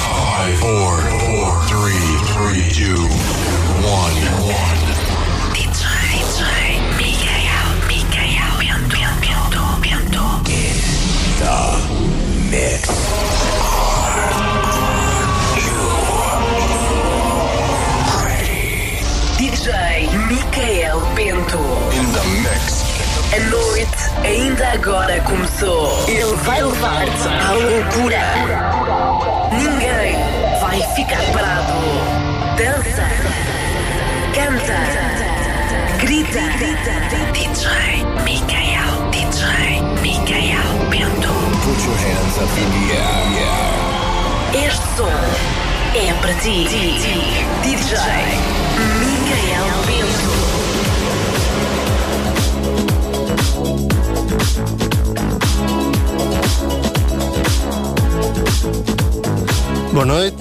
five, four, four, three, three, two, one, one. DJ, DJ, Mikael, Mikael, Bento, Bento, Bento. Mix. DJ Mikael Bento. In the mix. A noite ainda agora começou. Ele vai levar-te à loucura. Ninguém vai ficar parado. Dança. Canta. Grita. DJ Mikael. DJ Mikael Bento. Put your hands up in the air. Este som é para ti. DJ Mikael Bento. Boa noite.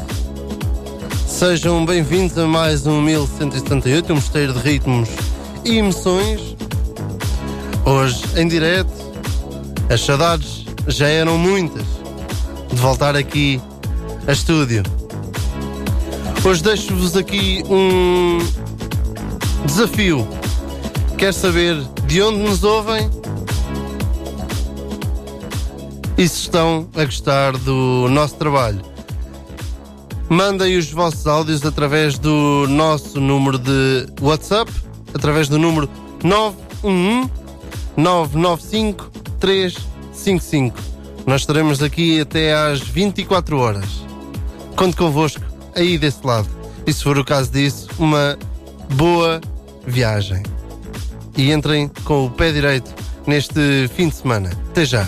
Sejam bem-vindos a mais um 1178, um mistério de ritmos e emoções. Hoje, em direto, as saudades já eram muitas de voltar aqui a estúdio. Hoje deixo-vos aqui um desafio. Quer saber de onde nos ouvem? E se estão a gostar do nosso trabalho? Mandem os vossos áudios através do nosso número de WhatsApp, através do número 911 995 355. Nós estaremos aqui até às 24 horas. Conto convosco aí desse lado. E se for o caso disso, uma boa viagem. E entrem com o pé direito neste fim de semana. Até já.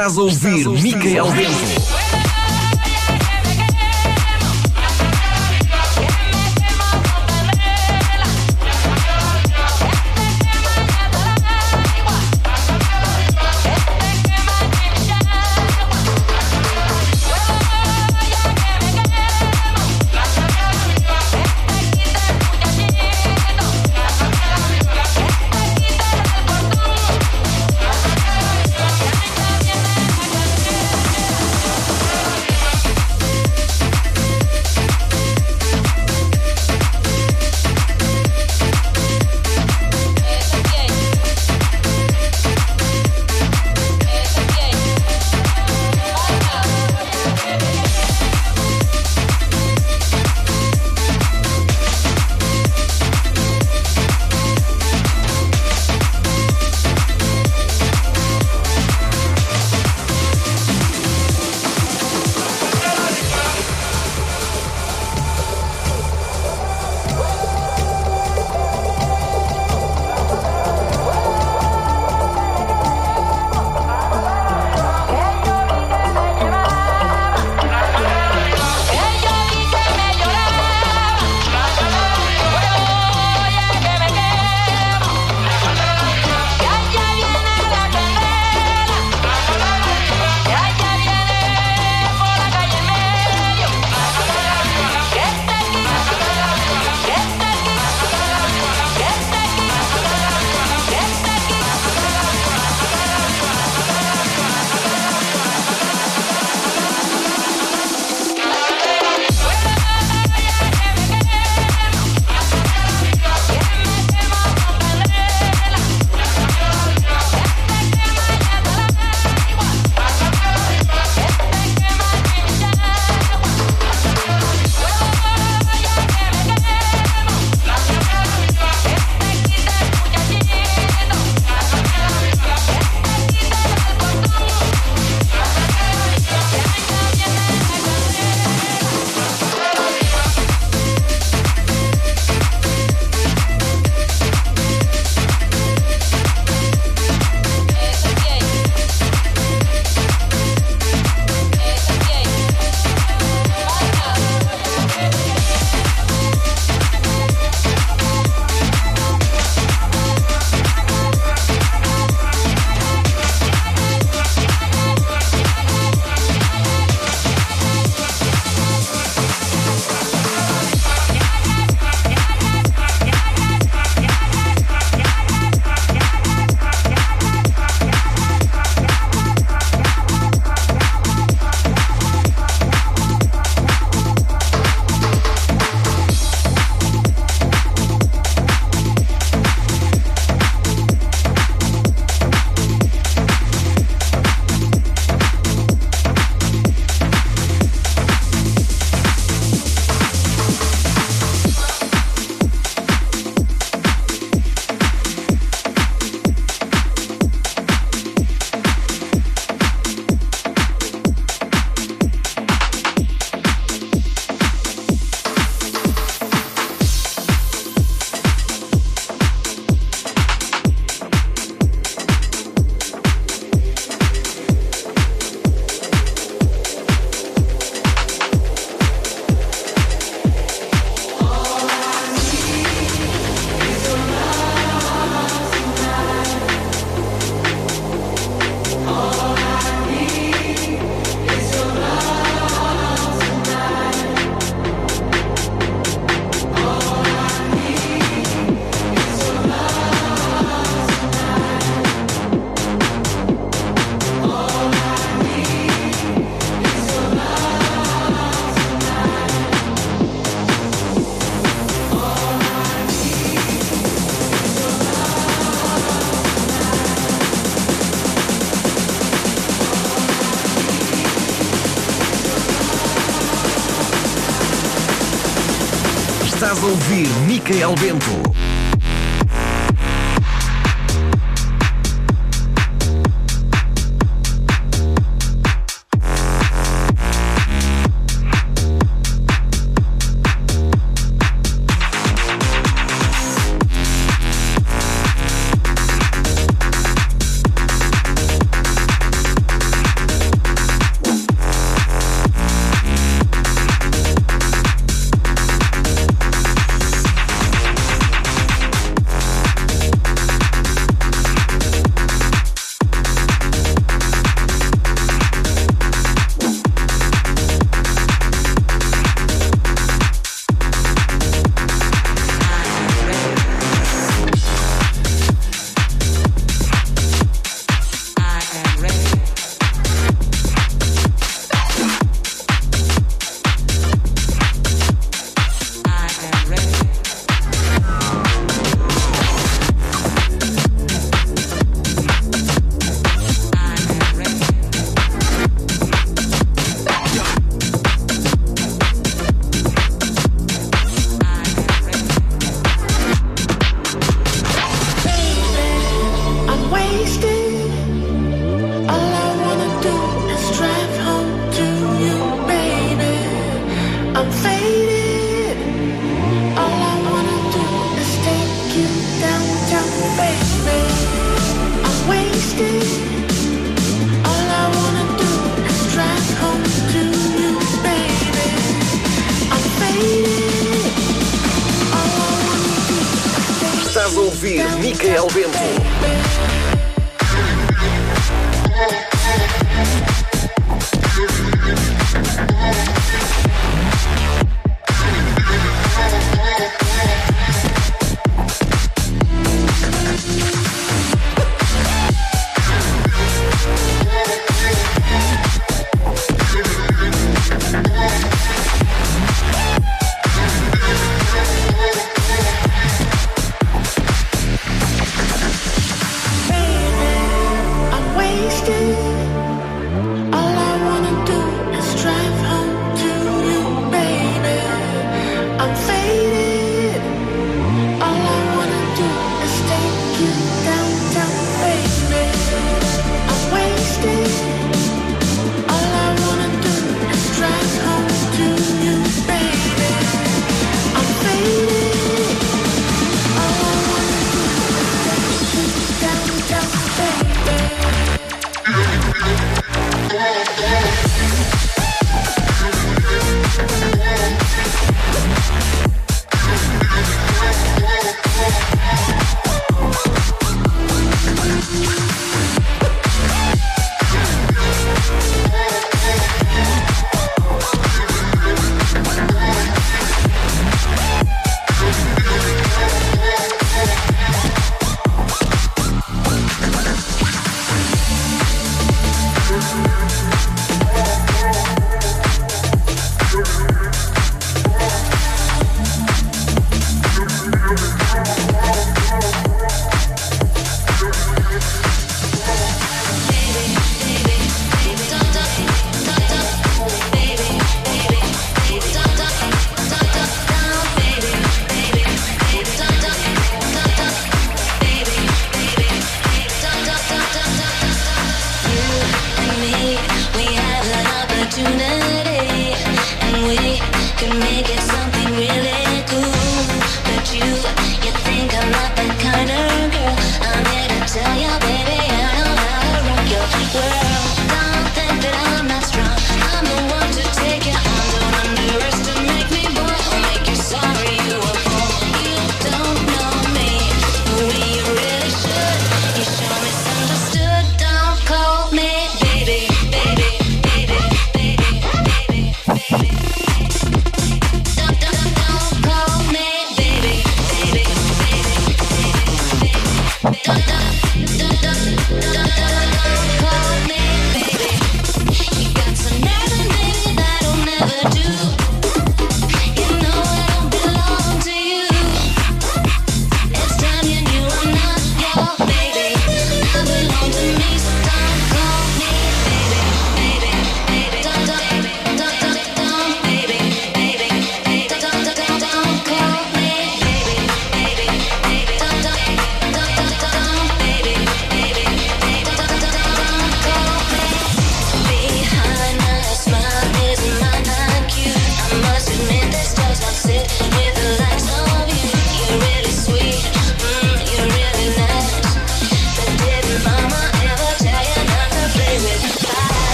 Estás a ouvir Micael Bento. Micael Bento.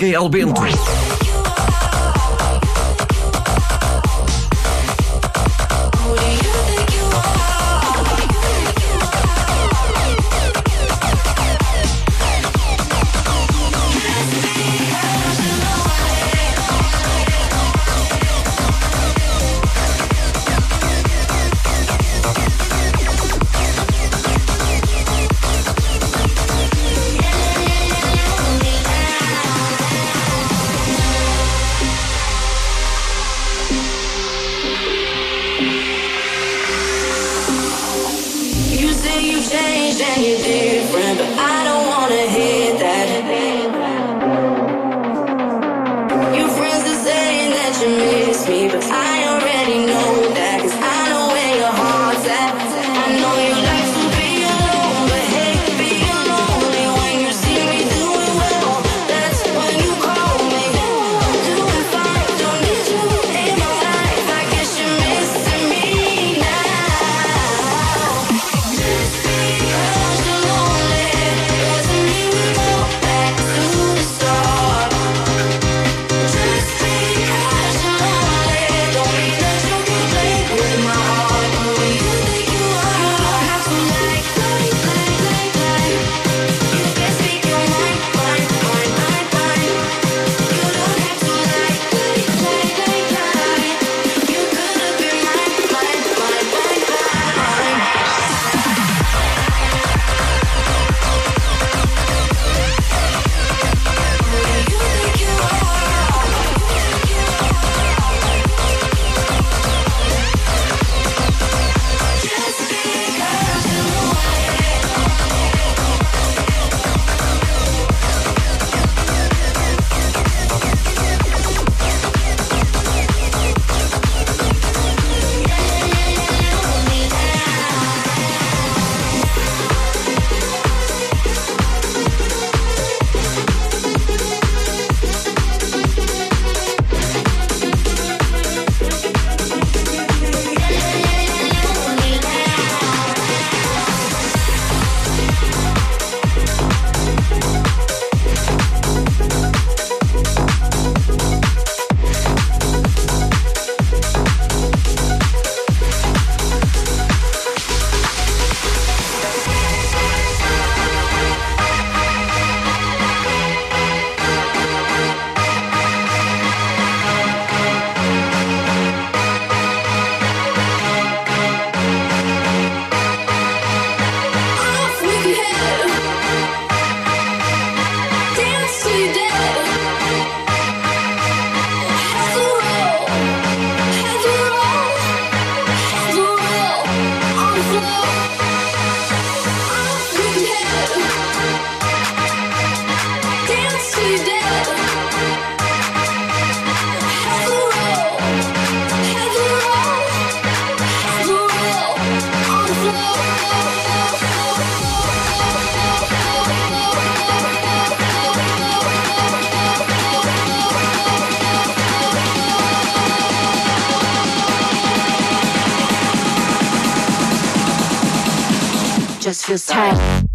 Micael Bento. Just feels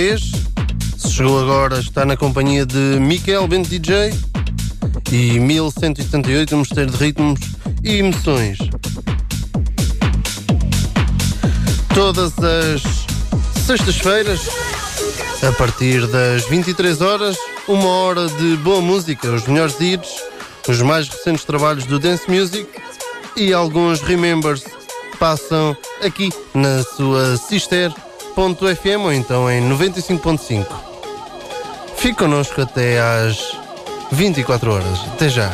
vez. Se chegou agora, está na companhia de Miquel Bento DJ e 1178, um mosteiro de ritmos e emoções. Todas as sextas-feiras, a partir das 23 horas, uma hora de boa música, os melhores hits, os mais recentes trabalhos do Dance Music e alguns remembers passam aqui na sua Sister 93.fm ou então em 95.5. Fique connosco até às 24 horas. Até já.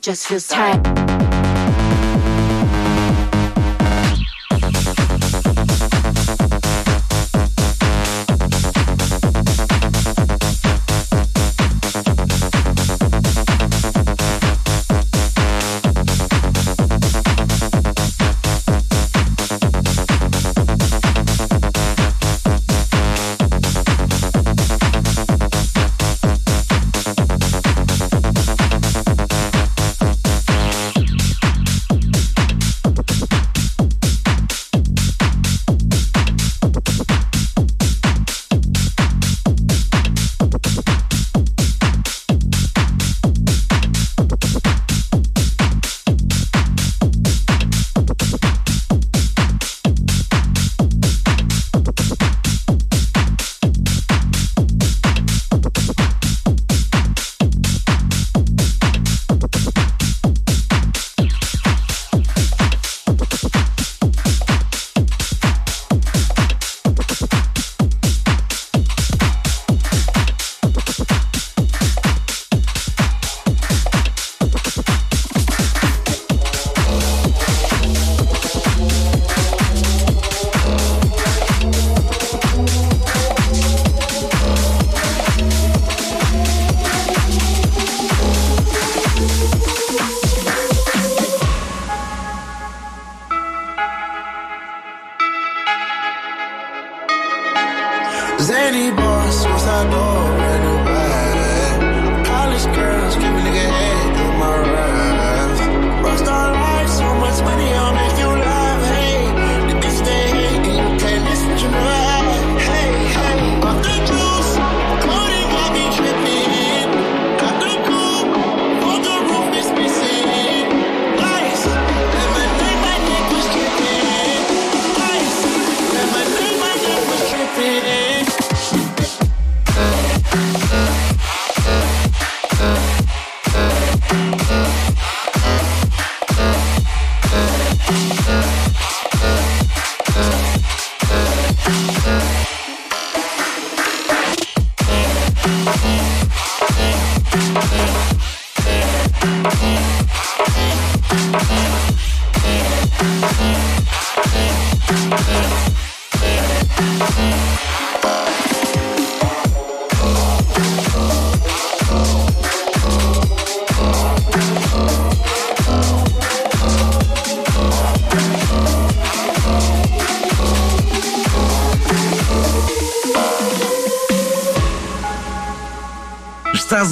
Just feels tight.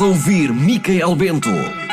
ouvir Micael Bento.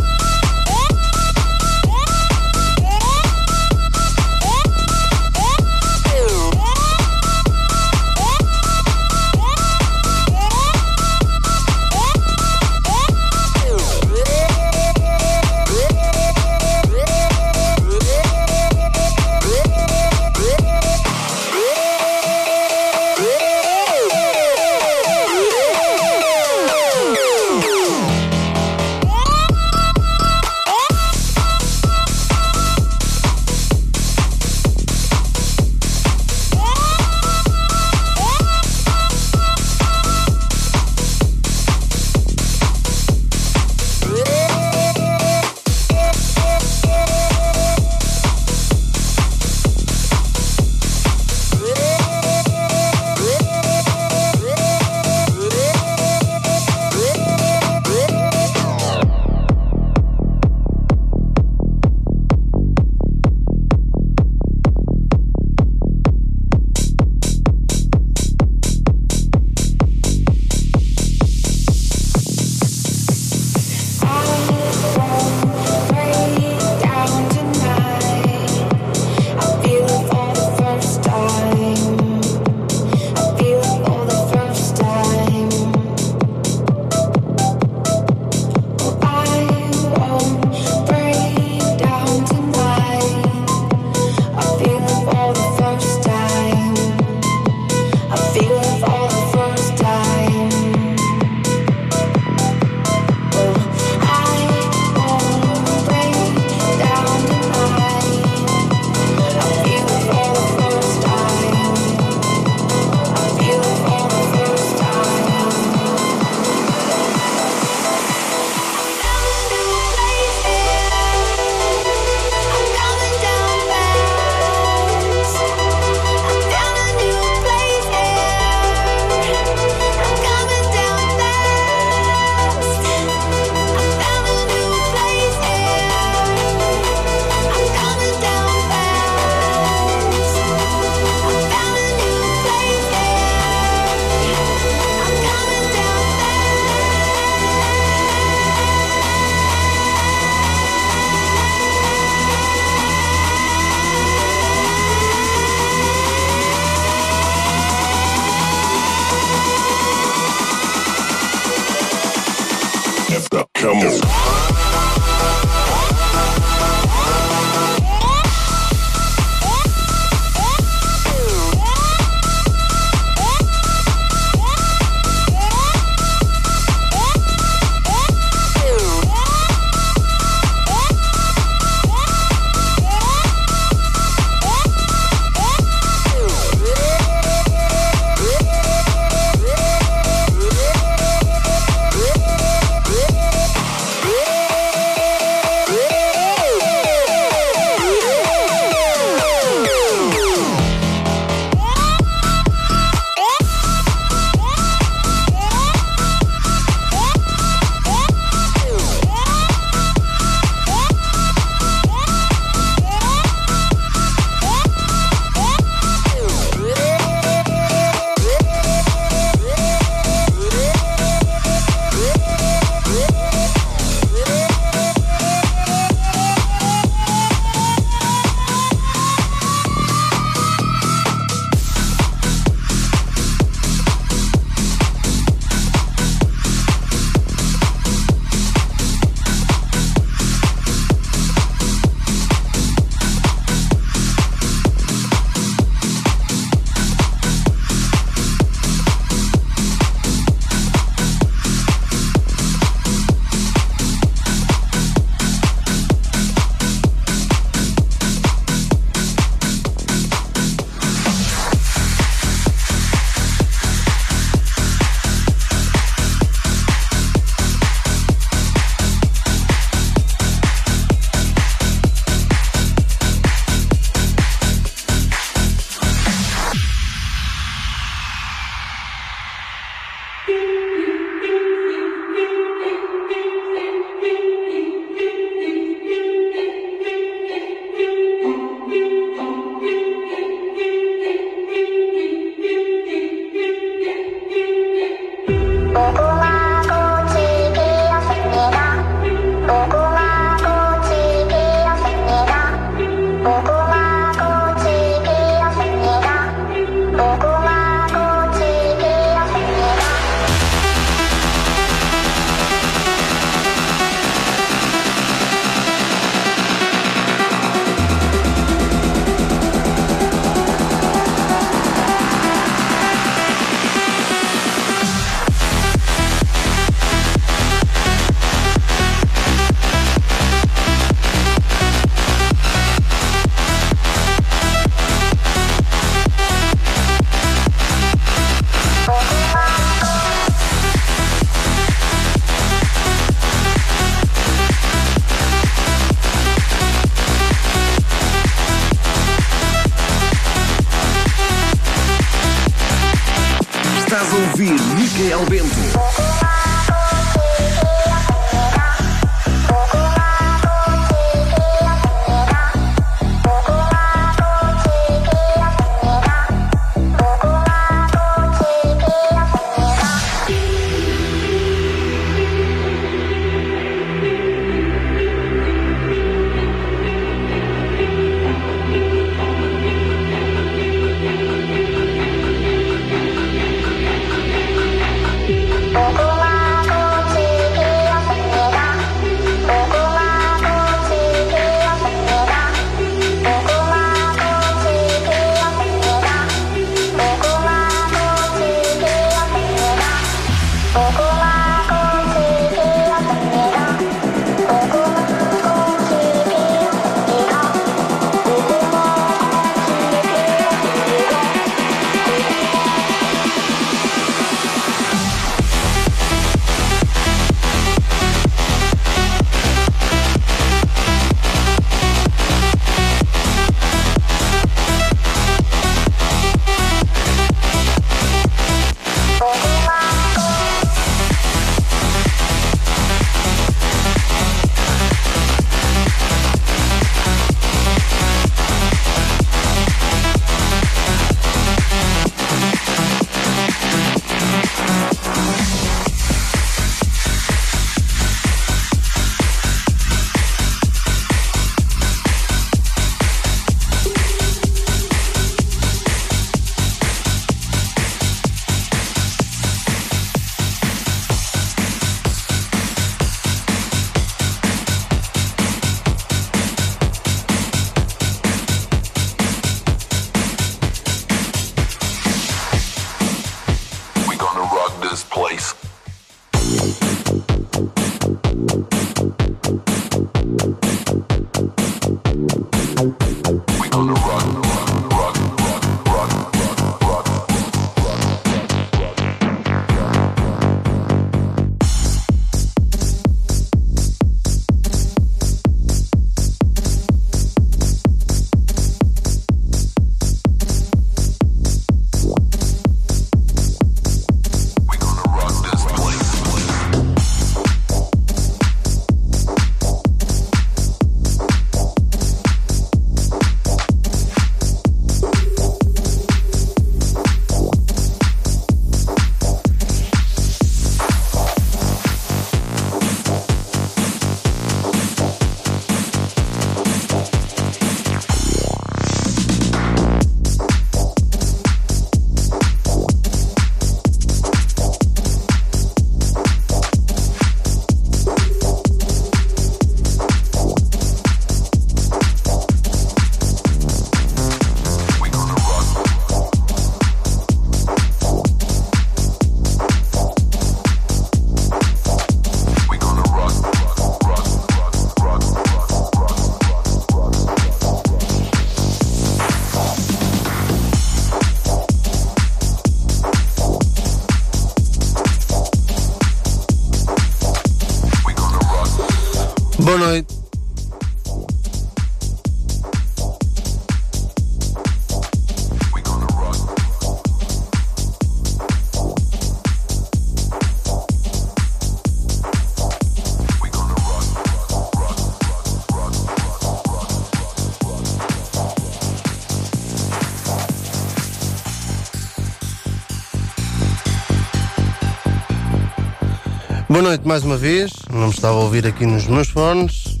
Noite mais uma vez. Não me estava a ouvir aqui nos meus fones.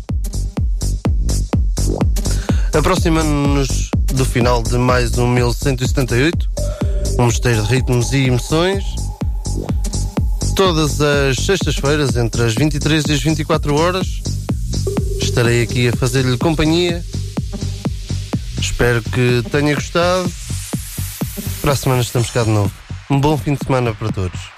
Aproximando-nos do final de mais um 1178, um mistério de ritmos e emoções. Todas as sextas-feiras, entre as 23 e as 24 horas, estarei aqui a fazer-lhe companhia. Espero que tenha gostado. Para a semana estamos cá de novo. Um bom fim de semana para todos.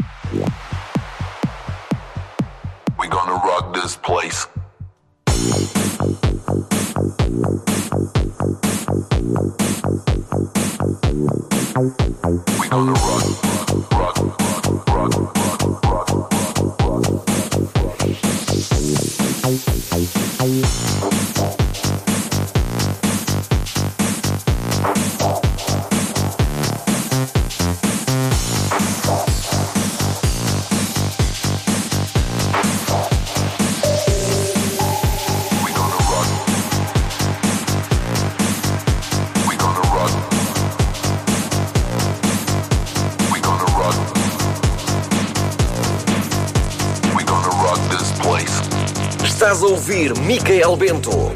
Ouvir Micael Bento.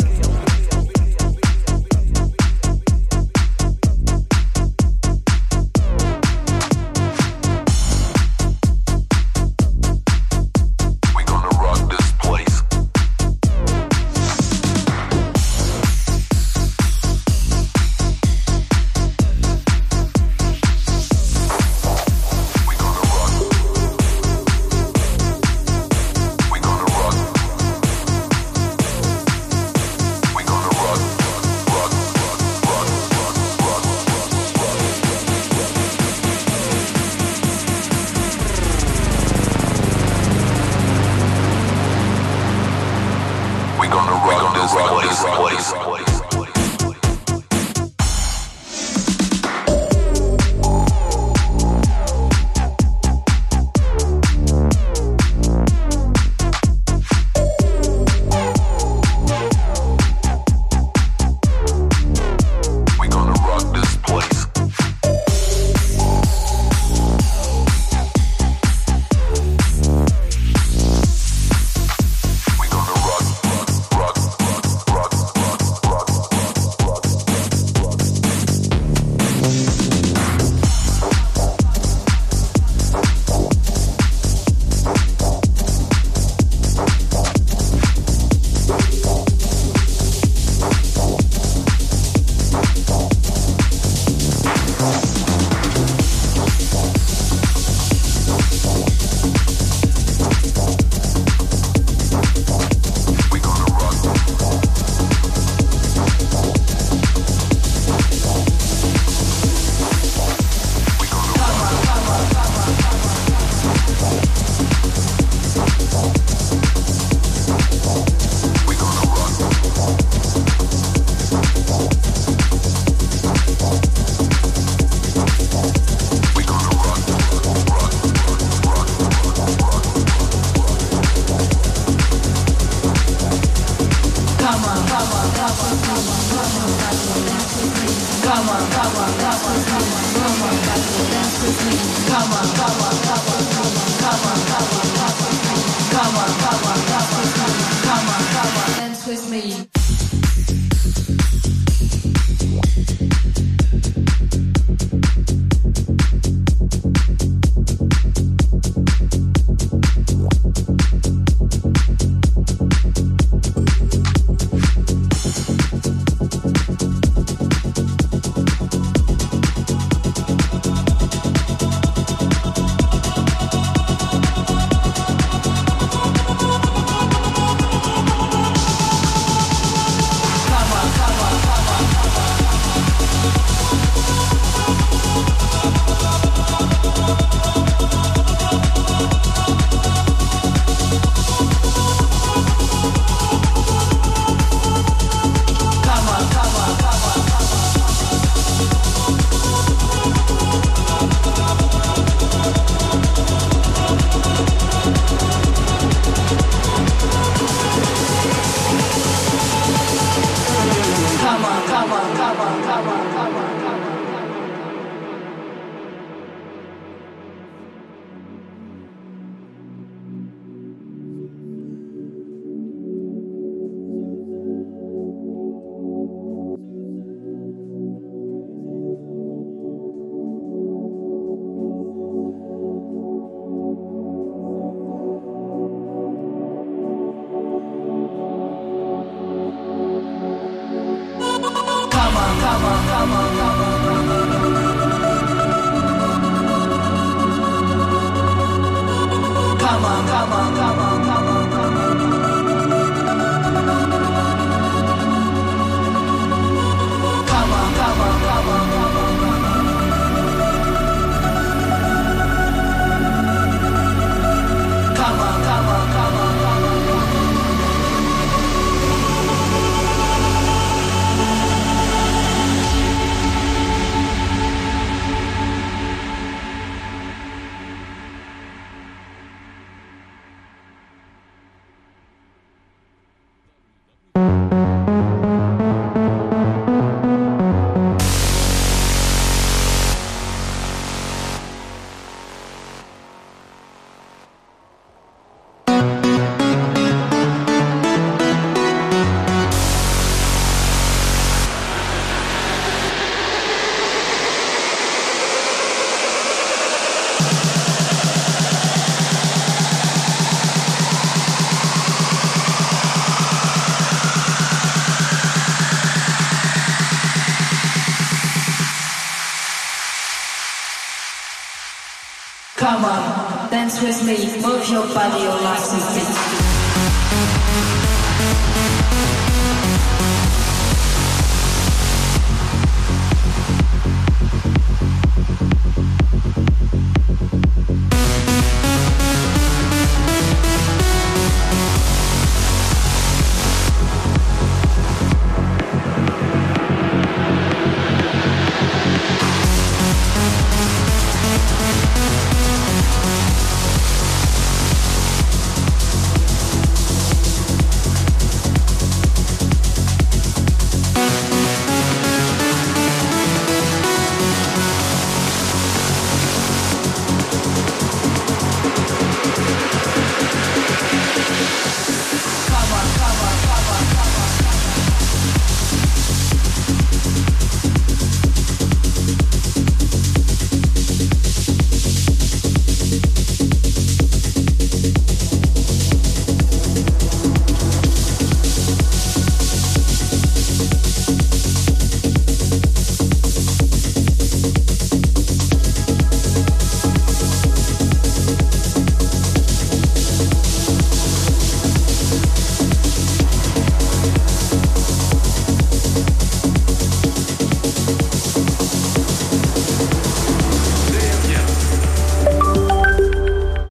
Come on, dance with me, move your body, your life beat.